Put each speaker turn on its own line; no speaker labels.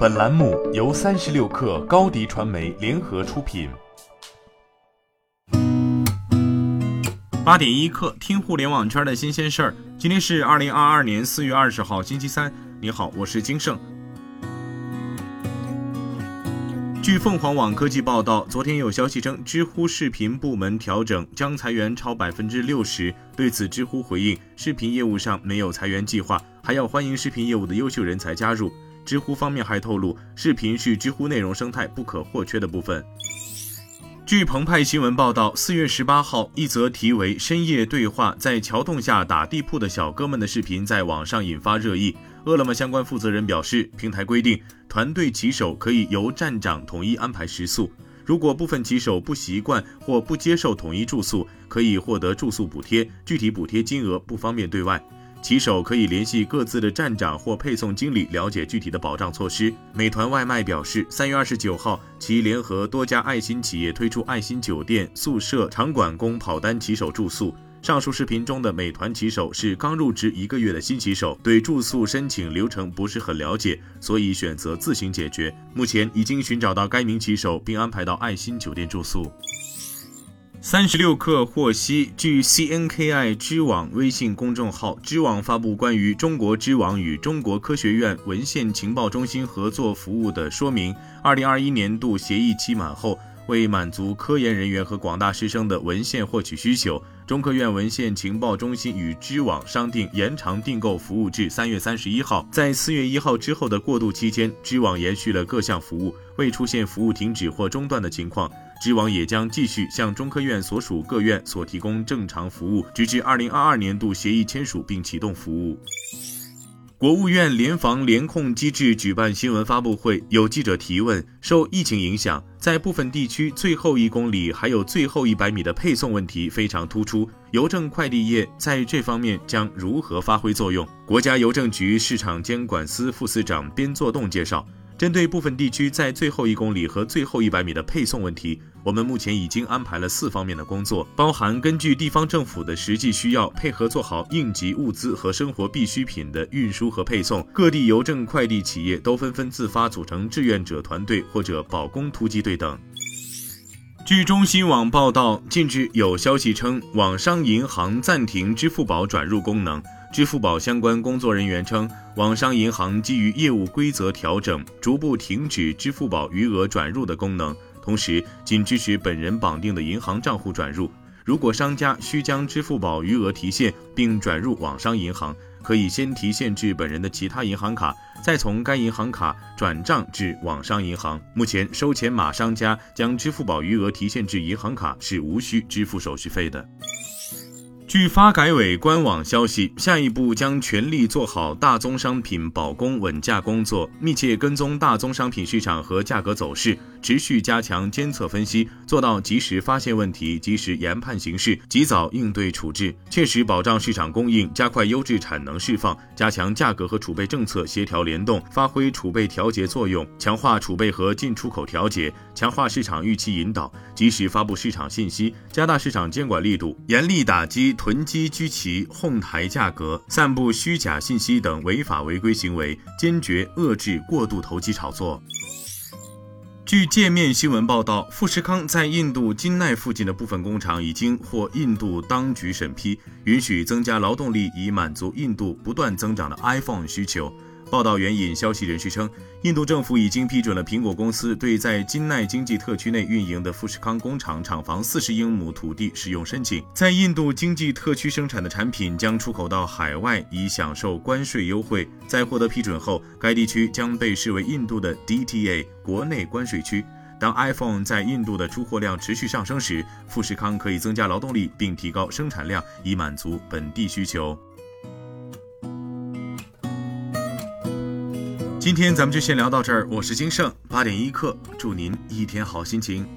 本栏目由三十六氪高低传媒联合出品。
八点一刻，听互联网圈的新鲜事儿。今天是二零二二年四月二十号，星期三。你好，我是金盛。据凤凰网科技报道，昨天有消息称，知乎视频部门调整将裁员超百分之六十。对此，知乎回应，视频业务上没有裁员计划，还要欢迎视频业务的优秀人才加入。知乎方面还透露，视频是知乎内容生态不可或缺的部分。据澎湃新闻报道，四月十八号，一则题为“深夜对话在桥洞下打地铺的小哥们”的视频在网上引发热议。饿了么相关负责人表示，平台规定，团队骑手可以由站长统一安排食宿，如果部分骑手不习惯或不接受统一住宿，可以获得住宿补贴，具体补贴金额不方便对外。骑手可以联系各自的站长或配送经理了解具体的保障措施。美团外卖表示，三月二十九号，其联合多家爱心企业推出爱心酒店、宿舍、场馆供跑单骑手住宿。上述视频中的美团骑手是刚入职一个月的新骑手，对住宿申请流程不是很了解，所以选择自行解决。目前已经寻找到该名骑手，并安排到爱心酒店住宿。三十六氪获悉，据 CNKI 知网微信公众号，知网发布关于中国知网与中国科学院文献情报中心合作服务的说明。二零二一年度协议期满后，为满足科研人员和广大师生的文献获取需求，中科院文献情报中心与知网商定延长订购服务至三月三十一号。在四月一号之后的过渡期间，知网延续了各项服务，未出现服务停止或中断的情况。知网也将继续向中科院所属各院所提供正常服务，直至二零二二年度协议签署并启动服务。国务院联防联控机制举办新闻发布会，有记者提问：受疫情影响，在部分地区最后一公里还有最后一百米的配送问题非常突出，邮政快递业在这方面将如何发挥作用？国家邮政局市场监管司副司长边作栋介绍。针对部分地区在最后一公里和最后一百米的配送问题，我们目前已经安排了四方面的工作，包含根据地方政府的实际需要，配合做好应急物资和生活必需品的运输和配送。各地邮政快递企业都纷纷自发组成志愿者团队或者保工突击队等。据中新网报道，近日有消息称，网商银行暂停支付宝转入功能。支付宝相关工作人员称，网商银行基于业务规则调整，逐步停止支付宝余额转入的功能，同时仅支持本人绑定的银行账户转入。如果商家需将支付宝余额提现并转入网商银行，可以先提现至本人的其他银行卡，再从该银行卡转账至网商银行。目前，收钱码商家将支付宝余额提现至银行卡是无需支付手续费的。据发改委官网消息，下一步将全力做好大宗商品保供稳价工作，密切跟踪大宗商品市场和价格走势。持续加强监测分析，做到及时发现问题、及时研判形势、及早应对处置，切实保障市场供应，加快优质产能释放，加强价格和储备政策协调联动，发挥储备调节作用，强化储备和进出口调节，强化市场预期引导，及时发布市场信息，加大市场监管力度，严厉打击囤积居奇、哄抬价格、散布虚假信息等违法违规行为，坚决遏制过度投机炒作。据界面新闻报道，富士康在印度金奈附近的部分工厂已经获印度当局审批，允许增加劳动力，以满足印度不断增长的 iPhone 需求。报道援引消息人士称，印度政府已经批准了苹果公司对在金奈经济特区内运营的富士康工厂厂房四十英亩土地使用申请。在印度经济特区生产的产品将出口到海外，以享受关税优惠。在获得批准后，该地区将被视为印度的 DTA 国内关税区。当 iPhone 在印度的出货量持续上升时，富士康可以增加劳动力并提高生产量，以满足本地需求。今天咱们就先聊到这儿，我是金盛八点一刻，祝您一天好心情。